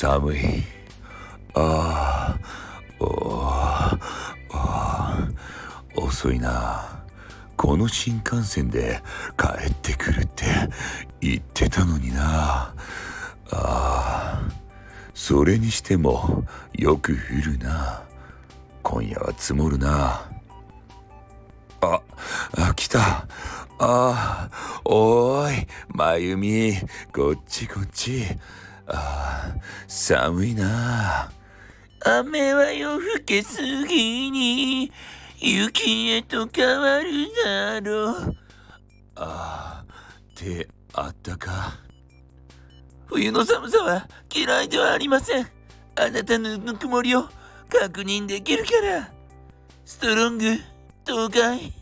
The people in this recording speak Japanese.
寒い。ああ、おあ遅いな。この新幹線で帰ってくるって言ってたのにな。ああ、それにしてもよく降るな。今夜は積もるな。あ、あ、来た。ああ、おーい、まゆみ、こっちこっち。ああ、寒いな。雨は夜更けすぎに、雪へと変わるだろう。ああ、手あったか。冬の寒さは嫌いではありません。あなたのぬくもりを確認できるから。ストロング、東海。